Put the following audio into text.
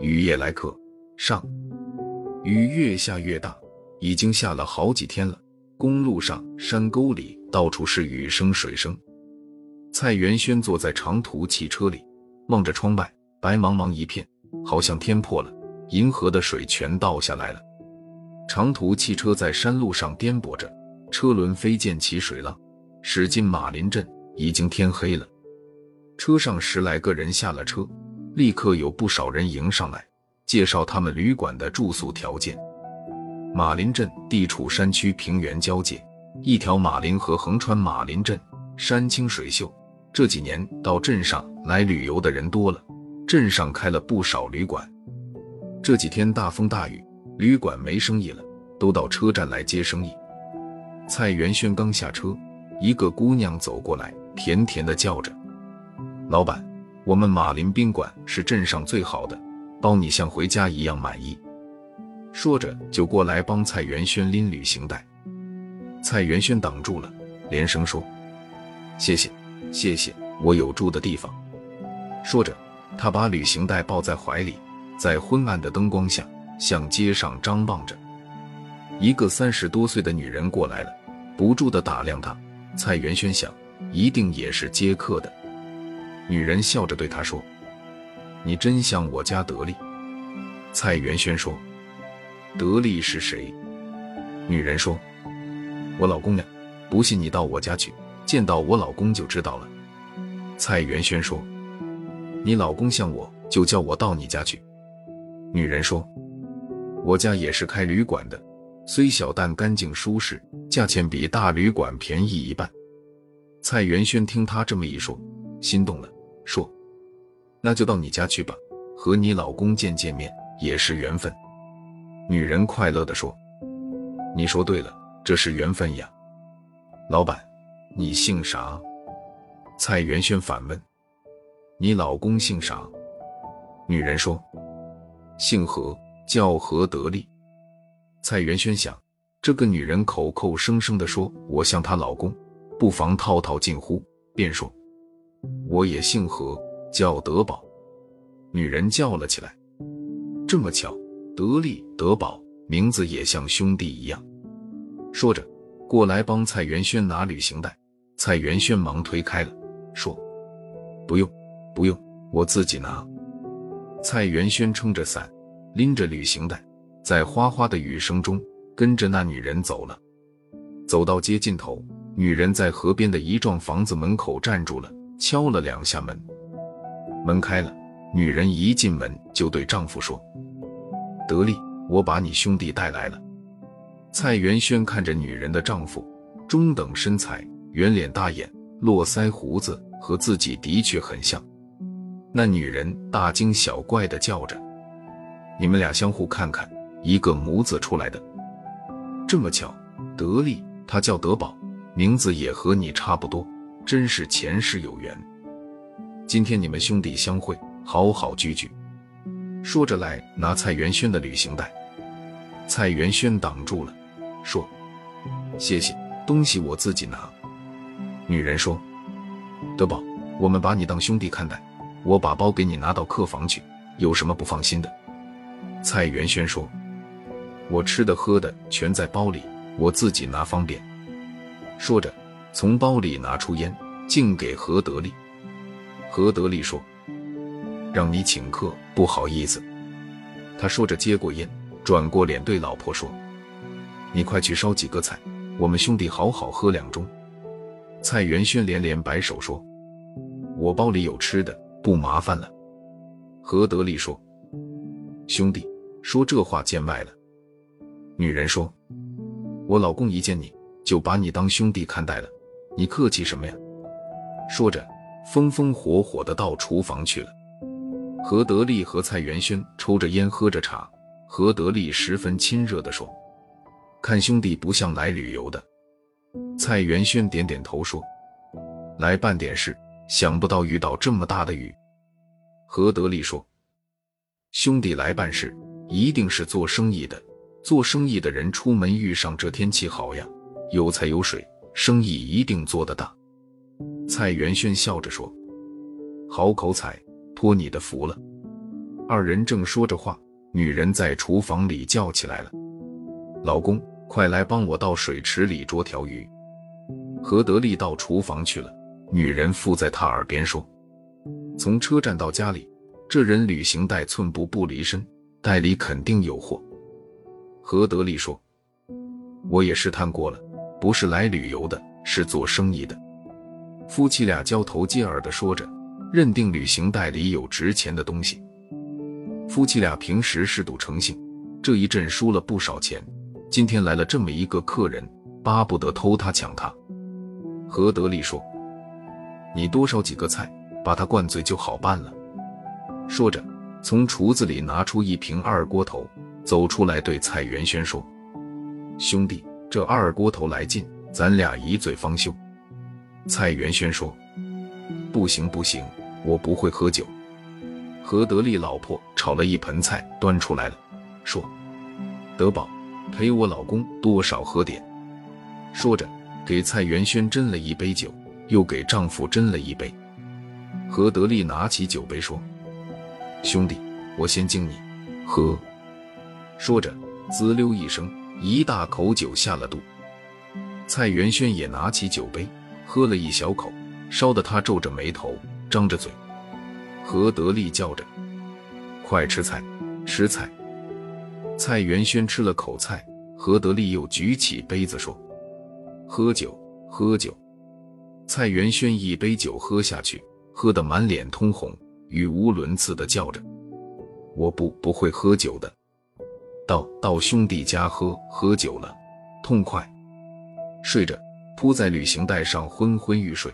雨夜来客上，雨越下越大，已经下了好几天了。公路上、山沟里，到处是雨声、水声。蔡元轩坐在长途汽车里，望着窗外，白茫茫一片，好像天破了，银河的水全倒下来了。长途汽车在山路上颠簸着，车轮飞溅起水浪。驶进马林镇，已经天黑了。车上十来个人下了车，立刻有不少人迎上来，介绍他们旅馆的住宿条件。马林镇地处山区平原交界，一条马林河横穿马林镇，山清水秀。这几年到镇上来旅游的人多了，镇上开了不少旅馆。这几天大风大雨，旅馆没生意了，都到车站来接生意。蔡元轩刚下车。一个姑娘走过来，甜甜的叫着：“老板，我们马林宾馆是镇上最好的，包你像回家一样满意。”说着就过来帮蔡元轩拎旅行袋。蔡元轩挡住了，连声说：“谢谢，谢谢，我有住的地方。”说着，他把旅行袋抱在怀里，在昏暗的灯光下向街上张望着。一个三十多岁的女人过来了，不住的打量他。蔡元轩想，一定也是接客的。女人笑着对他说：“你真像我家得力。”蔡元轩说：“得力是谁？”女人说：“我老公呀，不信你到我家去，见到我老公就知道了。”蔡元轩说：“你老公像我，就叫我到你家去。”女人说：“我家也是开旅馆的。”虽小，但干净舒适，价钱比大旅馆便宜一半。蔡元轩听他这么一说，心动了，说：“那就到你家去吧，和你老公见见面也是缘分。”女人快乐地说：“你说对了，这是缘分呀。”老板，你姓啥？蔡元轩反问：“你老公姓啥？”女人说：“姓何，叫何德利。”蔡元轩想，这个女人口口声声地说我像她老公，不妨套套近乎，便说：“我也姓何，叫德宝。”女人叫了起来：“这么巧，德利、德宝，名字也像兄弟一样。”说着，过来帮蔡元轩拿旅行袋。蔡元轩忙推开了，说：“不用，不用，我自己拿。”蔡元轩撑着伞，拎着旅行袋。在哗哗的雨声中，跟着那女人走了。走到街尽头，女人在河边的一幢房子门口站住了，敲了两下门。门开了，女人一进门就对丈夫说：“得力，我把你兄弟带来了。”蔡元轩看着女人的丈夫，中等身材，圆脸大眼，络腮胡子，和自己的确很像。那女人大惊小怪的叫着：“你们俩相互看看。”一个母子出来的，这么巧，德利他叫德宝，名字也和你差不多，真是前世有缘。今天你们兄弟相会，好好聚聚。说着来拿蔡元轩的旅行袋，蔡元轩挡住了，说：“谢谢，东西我自己拿。”女人说：“德宝，我们把你当兄弟看待，我把包给你拿到客房去，有什么不放心的？”蔡元轩说。我吃的喝的全在包里，我自己拿方便。说着，从包里拿出烟，敬给何德利。何德利说：“让你请客，不好意思。”他说着接过烟，转过脸对老婆说：“你快去烧几个菜，我们兄弟好好喝两盅。”蔡元轩连连摆手说：“我包里有吃的，不麻烦了。”何德利说：“兄弟，说这话见外了。”女人说：“我老公一见你就把你当兄弟看待了，你客气什么呀？”说着，风风火火的到厨房去了。何德利和蔡元轩抽着烟，喝着茶。何德利十分亲热的说：“看兄弟不像来旅游的。”蔡元轩点点头说：“来办点事，想不到遇到这么大的雨。”何德利说：“兄弟来办事，一定是做生意的。”做生意的人出门遇上这天气好呀，有财有水，生意一定做得大。蔡元轩笑着说：“好口彩，托你的福了。”二人正说着话，女人在厨房里叫起来了：“老公，快来帮我到水池里捉条鱼。”何德利到厨房去了，女人附在他耳边说：“从车站到家里，这人旅行袋寸步不离身，袋里肯定有货。”何德利说：“我也试探过了，不是来旅游的，是做生意的。”夫妻俩交头接耳的说着，认定旅行袋里有值钱的东西。夫妻俩平时嗜赌成性，这一阵输了不少钱。今天来了这么一个客人，巴不得偷他抢他。何德利说：“你多烧几个菜，把他灌醉就好办了。”说着，从厨子里拿出一瓶二锅头，走出来对蔡元轩说：“兄弟，这二锅头来劲，咱俩一醉方休。”蔡元轩说：“不行不行，我不会喝酒。”何德利老婆炒了一盆菜端出来了，说：“德宝，陪我老公多少喝点。”说着，给蔡元轩斟了一杯酒，又给丈夫斟了一杯。何德利拿起酒杯说：“兄弟，我先敬你，喝。”说着，滋溜一声，一大口酒下了肚。蔡元轩也拿起酒杯，喝了一小口，烧得他皱着眉头，张着嘴。何德利叫着：“快吃菜，吃菜！”蔡元轩吃了口菜，何德利又举起杯子说：“喝酒，喝酒！”蔡元轩一杯酒喝下去，喝得满脸通红，语无伦次的叫着：“我不不会喝酒的，到到兄弟家喝喝酒了，痛快！”睡着，铺在旅行袋上昏昏欲睡。